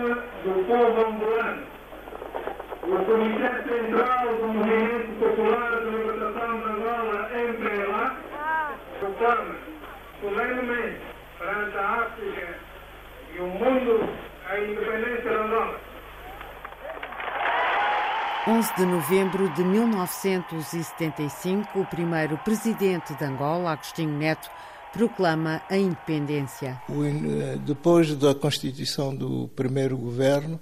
do povo angolano, o Comitê Central do Movimento Popular de Libertação de Angola, MPLA, proclama solenemente perante a África e o mundo a independência de Angola. 11 de novembro de 1975, o primeiro presidente de Angola, Agostinho Neto, proclama a independência. Depois da constituição do primeiro governo,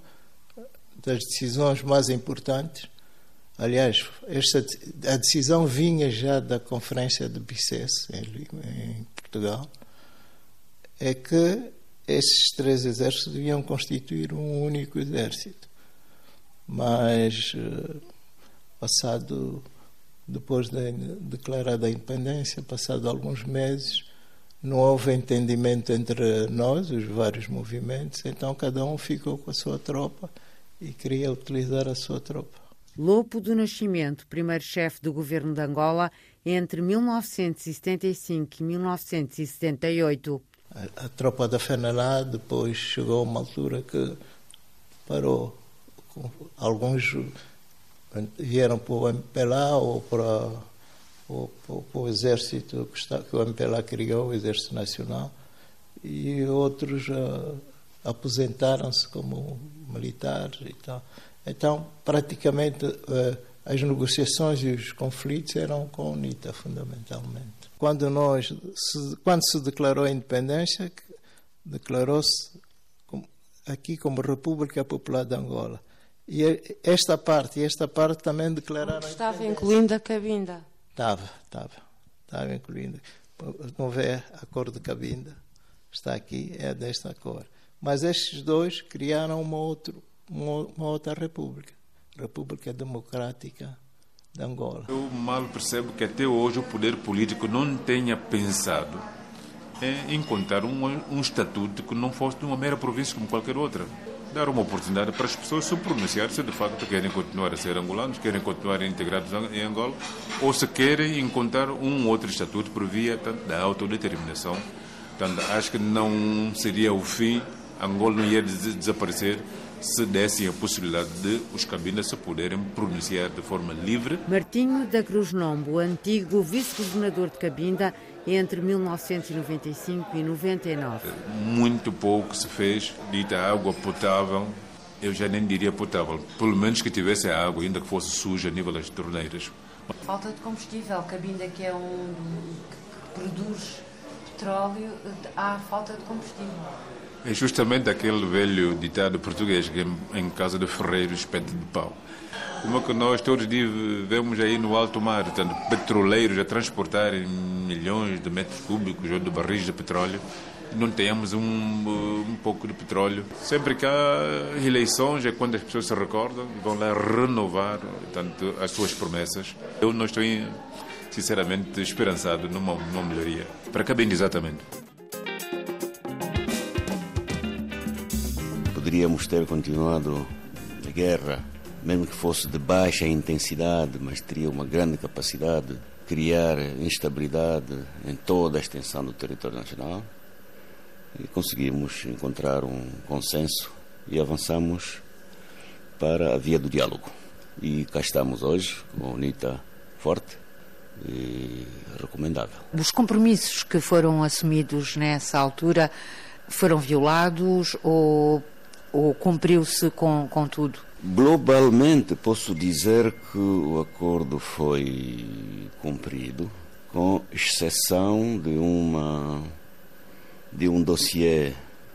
das decisões mais importantes, aliás, esta, a decisão vinha já da Conferência de Bicesse, em, em Portugal, é que esses três exércitos deviam constituir um único exército. Mas, eh, passado, depois de declarada a independência, passado alguns meses, não houve entendimento entre nós, os vários movimentos, então cada um ficou com a sua tropa e queria utilizar a sua tropa. Lopo do Nascimento, primeiro chefe do governo de Angola entre 1975 e 1978. A, a tropa da FENALA depois chegou a uma altura que parou. Alguns vieram para o MPLA ou para o, o, o exército que, está, que o MPLA criou, o Exército Nacional, e outros uh, aposentaram-se como militares e tal. Então, praticamente, uh, as negociações e os conflitos eram com a UNITA, fundamentalmente. Quando, nós, se, quando se declarou a independência, declarou-se aqui como República Popular de Angola. E esta parte e esta parte também declararam. Estava incluindo a Cabinda. Estava, estava. Estava incluindo. Não vê a cor de cabinda. Está aqui, é desta cor. Mas estes dois criaram uma, outro, uma outra república. República Democrática de Angola. Eu mal percebo que até hoje o poder político não tenha pensado em encontrar um, um estatuto que não fosse de uma mera província como qualquer outra dar uma oportunidade para as pessoas se pronunciar se de facto querem continuar a ser angolanos, querem continuar integrados em Angola, ou se querem encontrar um outro estatuto por via da autodeterminação. Portanto, acho que não seria o fim, Angola não ia desaparecer se dessem a possibilidade de os cabindas se poderem pronunciar de forma livre. Martinho da Cruz Nombo, antigo vice-governador de Cabinda, entre 1995 e 99. Muito pouco se fez, dita água potável, eu já nem diria potável, pelo menos que tivesse água, ainda que fosse suja a nível das torneiras. Falta de combustível, Cabinda que é um que produz petróleo, há falta de combustível. É justamente aquele velho ditado português que em casa de ferreiro espete de pau. Como é que nós todos vemos aí no alto mar, tanto petroleiros a transportarem milhões de metros cúbicos ou de barris de petróleo, não temos um, um pouco de petróleo. Sempre que há eleições é quando as pessoas se recordam e vão lá renovar tanto, as suas promessas. Eu não estou, sinceramente, esperançado numa, numa melhoria. Para cá bem exatamente. Poderíamos ter continuado a guerra mesmo que fosse de baixa intensidade, mas teria uma grande capacidade de criar instabilidade em toda a extensão do território nacional. E conseguimos encontrar um consenso e avançamos para a via do diálogo. E cá estamos hoje, com a UNITA forte e recomendável. Os compromissos que foram assumidos nessa altura foram violados ou, ou cumpriu-se com, com tudo? Globalmente, posso dizer que o acordo foi cumprido, com exceção de uma de um dossiê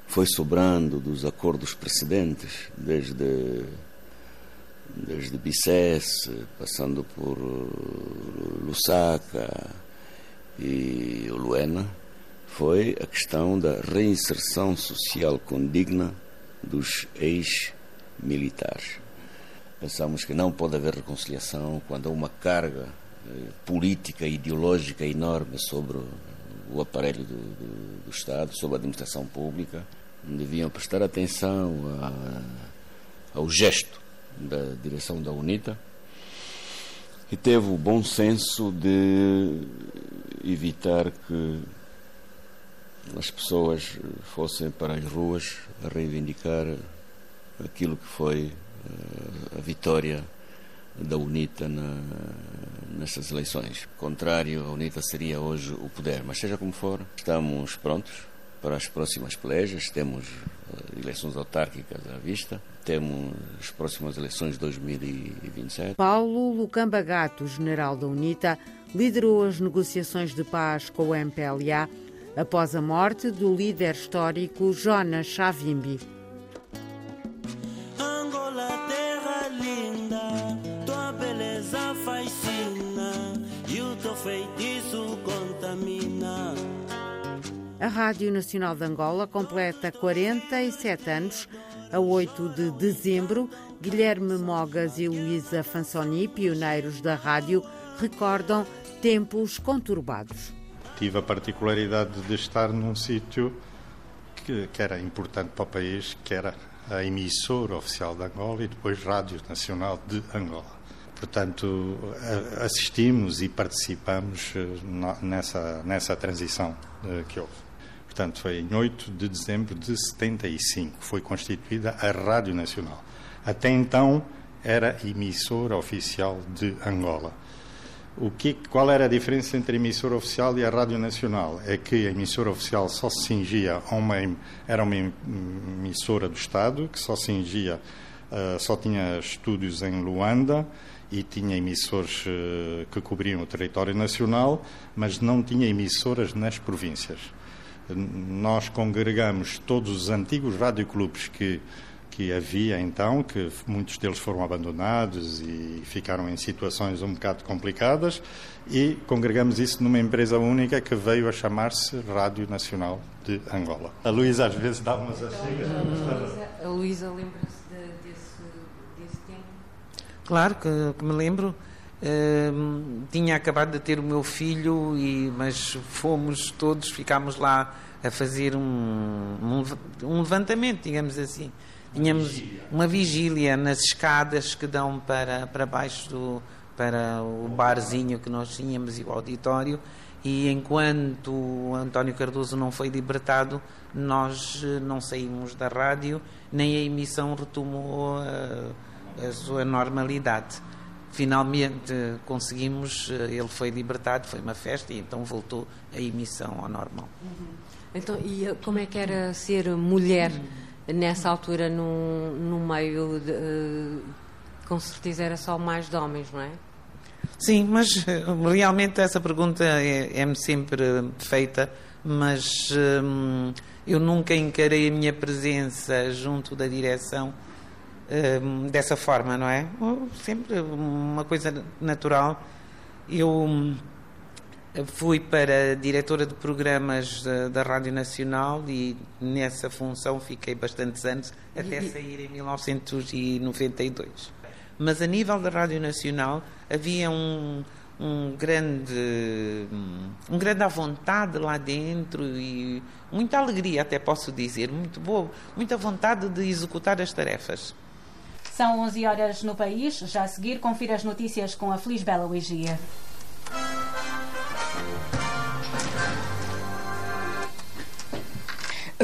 foi sobrando dos acordos precedentes, desde desde Bicesse, passando por Lusaka e Luena, foi a questão da reinserção social condigna dos ex militares. Pensamos que não pode haver reconciliação quando há uma carga eh, política e ideológica enorme sobre o aparelho do, do, do, Estado, sobre a administração pública. Deviam prestar atenção a, ao gesto da direção da UNITA e teve o bom senso de evitar que as pessoas fossem para as ruas a reivindicar aquilo que foi uh, a vitória da UNITA na, nestas eleições. Contrário, a UNITA seria hoje o poder, mas seja como for, estamos prontos para as próximas pelejas, temos uh, eleições autárquicas à vista, temos as próximas eleições de 2027. Paulo Lucamba Gato, general da UNITA, liderou as negociações de paz com o MPLA após a morte do líder histórico Jonas Savimbi. Rádio Nacional de Angola completa 47 anos. A 8 de dezembro, Guilherme Mogas e Luísa Fansoni, pioneiros da rádio, recordam tempos conturbados. Tive a particularidade de estar num sítio que, que, era importante para o país, que era a emissora oficial de Angola e depois Rádio Nacional de Angola. Portanto, assistimos e participamos eh, nessa, nessa transição eh, que houve. Portanto, foi em 8 de dezembro de 75 foi constituída a Rádio Nacional. Até então era emissora oficial de Angola. O que, qual era a diferença entre a emissora oficial e a Rádio Nacional? É que a emissora oficial só se cingia a uma, era uma emissora do Estado, que só cingia, uh, só tinha estúdios em Luanda e tinha emissores uh, que cobriam o território nacional, mas não tinha emissoras nas províncias. Nós congregamos todos os antigos radioclubes que que havia então, que muitos deles foram abandonados e ficaram em situações um bocado complicadas, e congregamos isso numa empresa única que veio a chamar-se Rádio Nacional de Angola. A Luísa às vezes dá umas achegas. A Luísa lembra-se de, desse, desse, tempo? Claro que, que me lembro. Uh, tinha acabado de ter o meu filho, e, mas fomos todos, ficámos lá a fazer um, um, levantamento, digamos assim Tínhamos uma vigília nas escadas que dão para, para baixo do, para o barzinho que nós tínhamos e o auditório. E enquanto o António Cardoso não foi libertado, nós eh, não saímos da rádio, nem a emissão retomou a, a sua normalidade. Finalmente conseguimos, eh, ele foi libertado, foi uma festa e então voltou a emissão ao normal. Uhum. Então, e eh, como é que era ser mulher? Nessa altura no, no meio de, com certeza era só mais de homens, não é? Sim, mas eh, realmente essa pergunta é-me é sempre feita, mas hum, eu nunca encarei a minha presença junto da direção hum, dessa forma, não é? Sempre uma coisa natural. Eu hum, Fui para diretora de programas da, da, Rádio Nacional e nessa função fiquei bastantes anos, até sair em 1992. Mas a nível da Rádio Nacional havia um, um grande um grande à vontade lá dentro e muita alegria até posso dizer muito boa muita vontade de executar as tarefas são 11 horas no país. Já a seguir confira as notícias com a Feliz Bela Wigia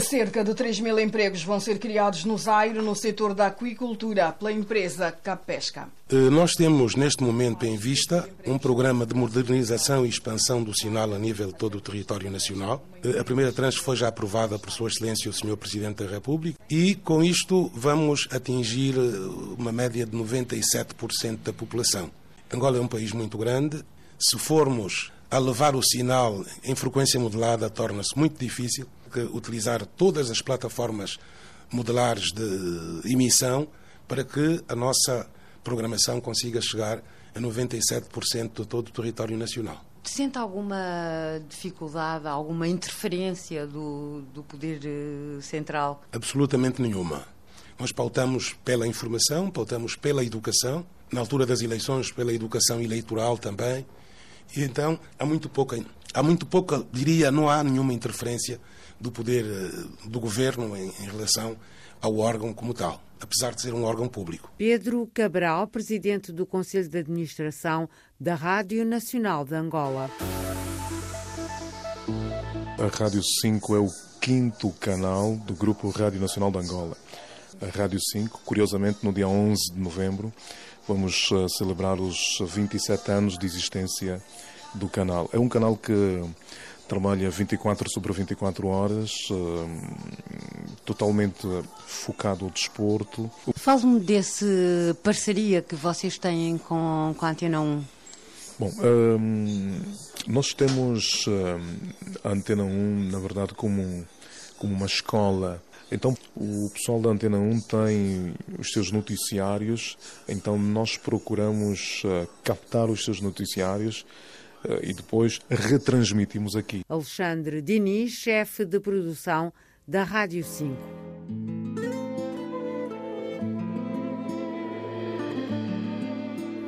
Cerca de 3 mil empregos vão ser criados no Zaire no setor da aquicultura pela empresa Capesca. Eh, nós temos neste momento em vista um programa de modernização e expansão do sinal a nível de todo o território nacional. Eh, a primeira tranche foi já aprovada por Sua Excelência o Sr. Presidente da República e com isto vamos atingir eh, uma média de 97% da população. Angola é um país muito grande. Se formos a levar o sinal em frequência modelada, torna-se muito difícil utilizar todas as plataformas modelares de emissão para que a nossa programação consiga chegar a 97% de todo o território nacional. Sente alguma dificuldade, alguma interferência do, do Poder eh, Central? Absolutamente nenhuma. Nós pautamos pela informação, pautamos pela educação, na altura das eleições, pela educação eleitoral também. E então há muito pouca, há muito pouca, diria, não há nenhuma interferência do poder eh, do governo em, em relação ao órgão como tal, apesar de ser um órgão público. Pedro Cabral, presidente do Conselho de Administração da Rádio Nacional de Angola. A Rádio 5 é o quinto canal do Grupo Rádio Nacional de Angola. A Rádio 5, curiosamente, no dia 11 de novembro, vamos uh, celebrar os 27 anos de existência do canal. É um canal que trabalha 24 sobre 24 horas, uh, totalmente focado ao desporto. Fale-me desse parceria que vocês têm com, com a Antena 1. Bom, um, nós temos um, a Antena 1, na verdade, como, como uma escola. Então, o pessoal da Antena 1 tem os seus noticiários, então nós procuramos uh, captar os seus noticiários e depois retransmitimos aqui. Alexandre Diniz, chefe de produção da Rádio 5.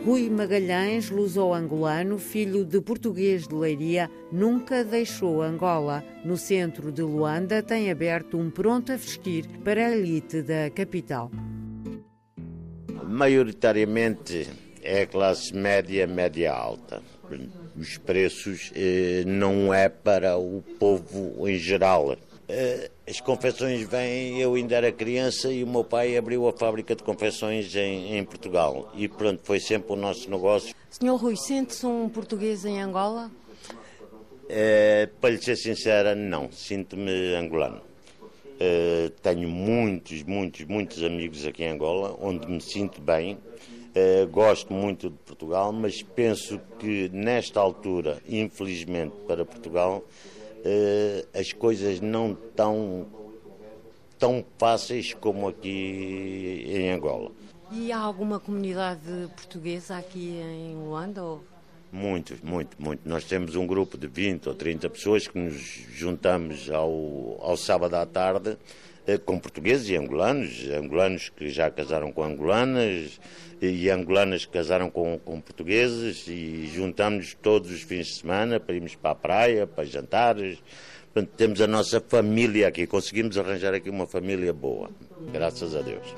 Rui Magalhães, luso-angolano, filho de português de Leiria, nunca deixou Angola. No centro de Luanda tem aberto um pronto a vestir para a elite da capital. Maioritariamente é classe média, média alta. Os preços eh, não é para o povo em geral. Eh, as confecções vêm, eu ainda era criança e o meu pai abriu a fábrica de confecções em, em Portugal e pronto, foi sempre o nosso negócio. Senhor Rui, sente-se um português em Angola? É, para lhe ser sincera, não, sinto-me angolano. É, tenho muitos, muitos, muitos amigos aqui em Angola, onde me sinto bem. É, gosto muito de Portugal, mas penso que nesta altura, infelizmente para Portugal, uh, as coisas não tão tão fáceis como aqui em Angola. E há alguma comunidade portuguesa aqui em Luanda? Ou... Muitos, muito, muito. Nós temos um grupo de 20 ou 30 pessoas que nos juntamos ao, ao sábado à tarde eh, com portugueses e angolanos, angolanos que já casaram com angolanas e angolanas que casaram com, com portugueses e juntamos todos os fins de semana para irmos para a praia, para jantares. Portanto, temos a nossa família aqui, conseguimos arranjar aqui uma família boa, graças a Deus.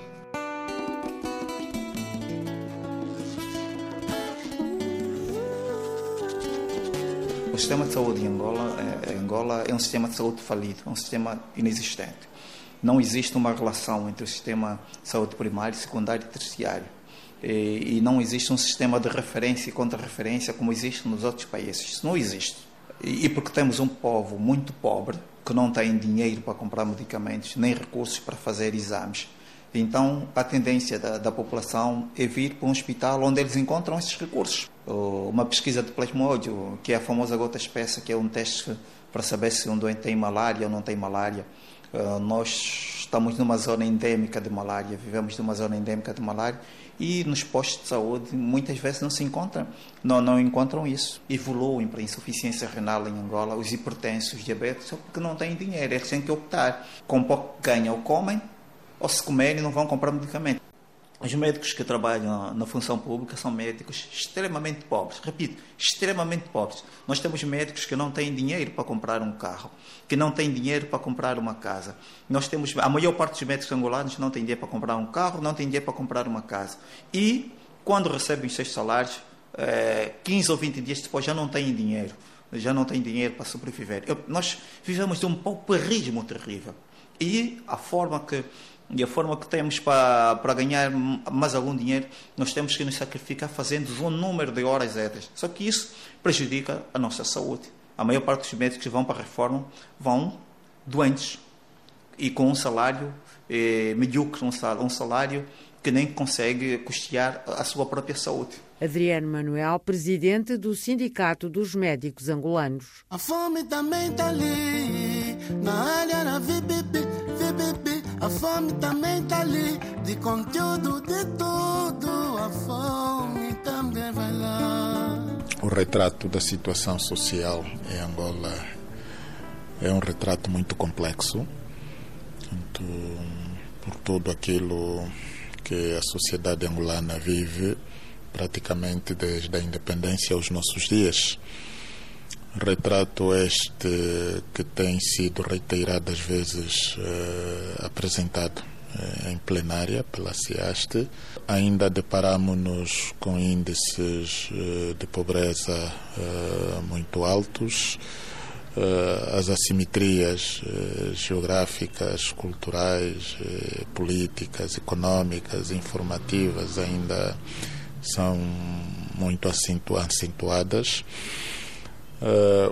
O sistema de saúde em Angola, é, Angola é um sistema de saúde falido, é um sistema inexistente não existe uma relação entre o sistema de saúde primário, secundário e terciário. E, e não existe um sistema de referência e contra-referência como existe nos outros países. Isso não existe. E, e porque temos um povo muito pobre, que não tem dinheiro para comprar medicamentos, nem recursos para fazer exames. Então, a tendência da, da, população é vir para um hospital onde eles encontram esses recursos. Uma pesquisa de plasmódio, que é a famosa gota espessa, que é um teste para saber se um doente tem malária ou não tem malária. Uh, nós estamos numa zona endêmica de malária, vivemos numa zona endêmica de malária e nos postos de saúde muitas vezes não se encontram, não, não encontram isso. Evoluem para insuficiência renal em Angola, os hipertensos, diabetes, só porque não têm dinheiro, eles têm que optar. Com pouco que ganham, comem, ou se comerem não vão comprar medicamento. Os médicos que trabalham na função pública são médicos extremamente pobres. Repito, extremamente pobres. Nós temos médicos que não têm dinheiro para comprar um carro, que não têm dinheiro para comprar uma casa. Nós temos a maior parte dos médicos angolanos não tem dinheiro para comprar um carro, não tem dinheiro para comprar uma casa. E quando recebem os seus salários, 15 eh, ou 20 dias depois já não têm dinheiro, já não têm dinheiro para sobreviver. nós vivemos de um pauperismo terrível. E a forma que e a forma que temos para, para ganhar mais algum dinheiro, nós temos que nos sacrificar fazendo um número de horas extras. Só que isso prejudica a nossa saúde. A maior parte dos médicos que vão para a reforma vão doentes e com um salário eh, medíocre, um salário, um salário que nem consegue custear a sua própria saúde. Adriano Manuel, presidente do Sindicato dos Médicos Angolanos. A fome também está ali, na área da VBB, fome também está ali, de conteúdo de tudo. A fome também vai lá. O retrato da situação social em Angola é um retrato muito complexo, muito, por tudo aquilo que a sociedade angolana vive praticamente desde a independência aos nossos dias. Retrato este que tem sido reiteradas vezes eh, apresentado eh, em plenária pela CIASTE. Ainda deparamos-nos com índices eh, de pobreza muito altos, as assimetrias geográficas, culturais, políticas, econômicas, informativas ainda são muito acentuadas.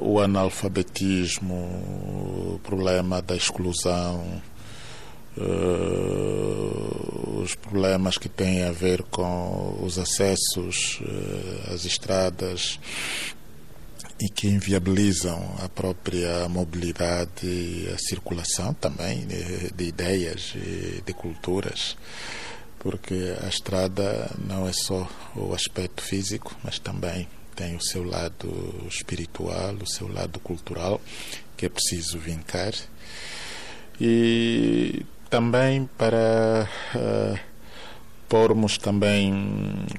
O analfabetismo, o problema da exclusão, os problemas que têm a ver com os acessos às estradas, e que inviabilizam a própria mobilidade e a circulação também de, de ideias e de culturas, porque a estrada não é só o aspecto físico, mas também tem o seu lado espiritual, o seu lado cultural, que é preciso vincar. E também para uh, pormos também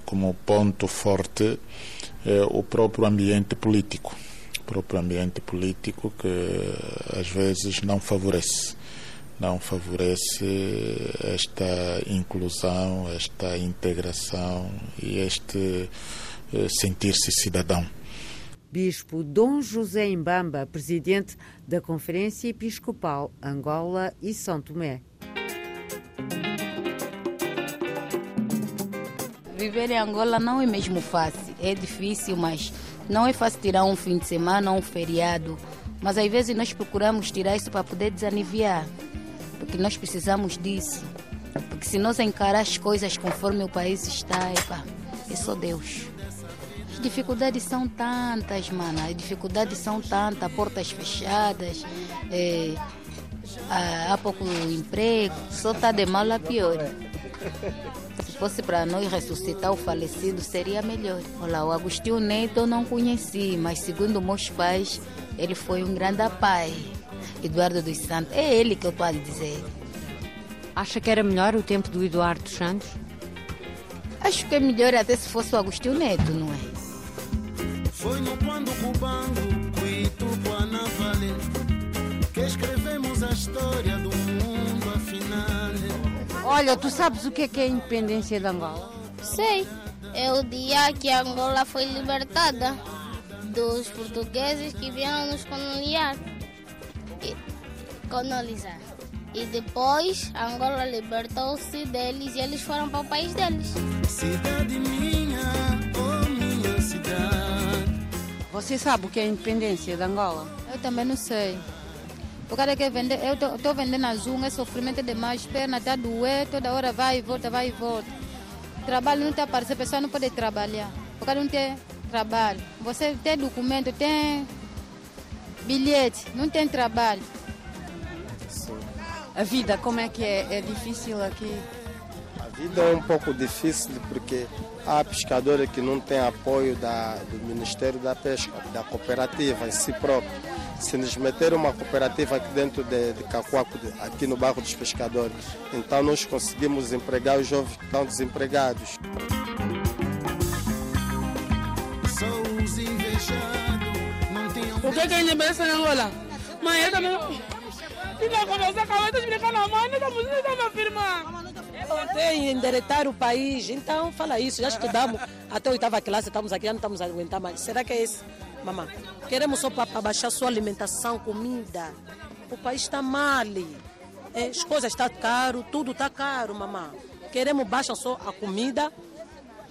como ponto forte é, o próprio ambiente político. O próprio ambiente político que às vezes não favorece não favorece esta inclusão, esta integração e este eh, sentir-se cidadão. Bispo Dom José Imbamba, presidente da Conferência Episcopal Angola e São Tomé. Viver em Angola não é mesmo fácil é difícil, mas não é fácil tirar um fim de semana, um feriado. Mas às vezes nós procuramos tirar isso para poder desaniviar, porque nós precisamos disso. Porque se nós encarar as coisas conforme o país está, epa, é só Deus. As dificuldades são tantas, mana. As dificuldades são tantas, portas fechadas, é, há pouco emprego, só está de mal a pior. Se fosse para nós ressuscitar o falecido, seria melhor. Olha, o Agostinho Neto eu não conheci, mas segundo meus pais, ele foi um grande pai. Eduardo dos Santos, é ele que eu estou a dizer. Acha que era melhor o tempo do Eduardo dos Santos? Acho que é melhor até se fosse o Agostinho Neto, não é? Foi no quando Cubango, Cuito, Vale, que escrevemos a história do mundo afinal. Olha, tu sabes o que é, que é a independência de Angola? Sei. É o dia que Angola foi libertada dos portugueses que vieram nos coloniar. E, colonizar. E depois Angola libertou-se deles e eles foram para o país deles. Cidade minha, Você sabe o que é a independência de Angola? Eu também não sei. O cara quer vender, eu estou vendendo as unhas, sofrimento demais, perna está doer, toda hora vai e volta, vai e volta. Trabalho não está aparecendo, a pessoa não pode trabalhar. O cara não tem trabalho. Você tem documento, tem bilhete, não tem trabalho. A vida, como é que é? É difícil aqui? A vida é um pouco difícil porque há pescadores que não têm apoio da, do Ministério da Pesca, da cooperativa em si próprio se nos meter uma cooperativa aqui dentro de, de Cacoaco, aqui no bairro dos pescadores, então nós conseguimos empregar os jovens que estão desempregados. O que é que ele pensa em Angola? Mãe, eu também. Tinha conversar com ela, explicar na mãe, estamos me afirmar. Tem endereitar o país, então fala isso. Já estudamos até a oitava classe, estamos aqui, já não estamos a aguentar mais. Será que é isso? Mamãe, queremos só para baixar sua alimentação, comida. O país está mal. É, as coisas estão caro, tudo está caro, mamãe. Queremos baixar só a comida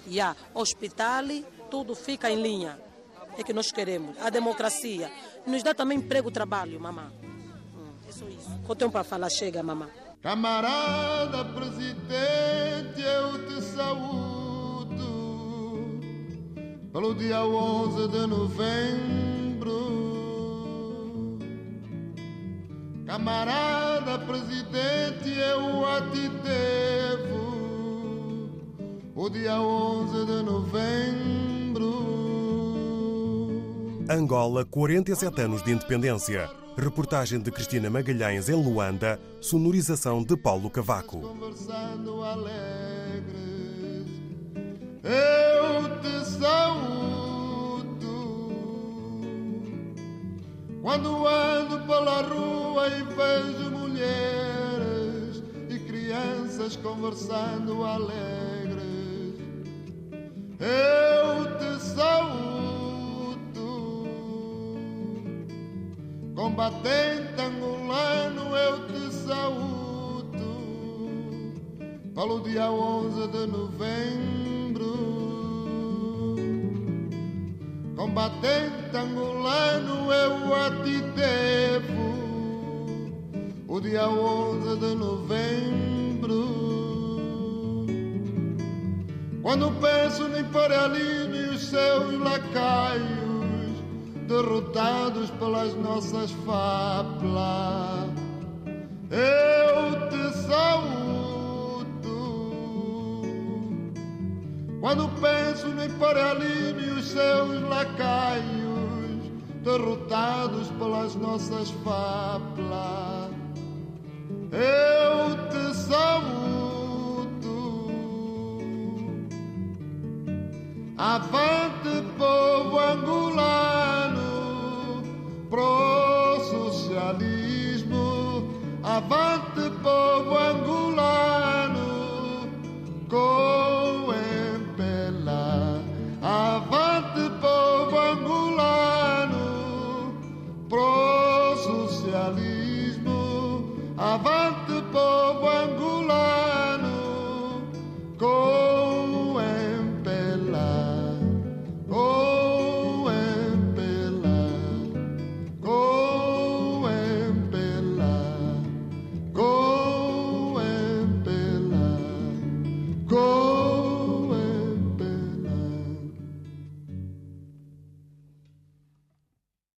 e a hospital, tudo fica em linha. É que nós queremos. A democracia. Nos dá também emprego, trabalho, mamãe. Hum, é só isso. O tempo para falar chega, mamãe. Camarada presidente, eu te saúdo pelo dia 11 de novembro. Camarada presidente, eu a te devo o dia 11 de novembro. Angola, 47 anos de independência. Reportagem de Cristina Magalhães em Luanda, sonorização de Paulo Cavaco. Conversando eu te saúdo. Quando ando pela rua e vejo mulheres e crianças conversando alegres, eu te saúdo. Combatente angolano, eu te saúdo. Pelo dia 11 de novembro. Combatente angolano, eu a ti devo. O dia 11 de novembro. Quando penso no Imperialismo e os seus lacaios, derrotados pelas nossas fablas, eu te saúdo. Quando penso no Imperialismo e os seus lacaios, derrotados pelas nossas fablas, eu te saúdo. Avante, povo angolano, pro socialismo. Avante, povo angolano,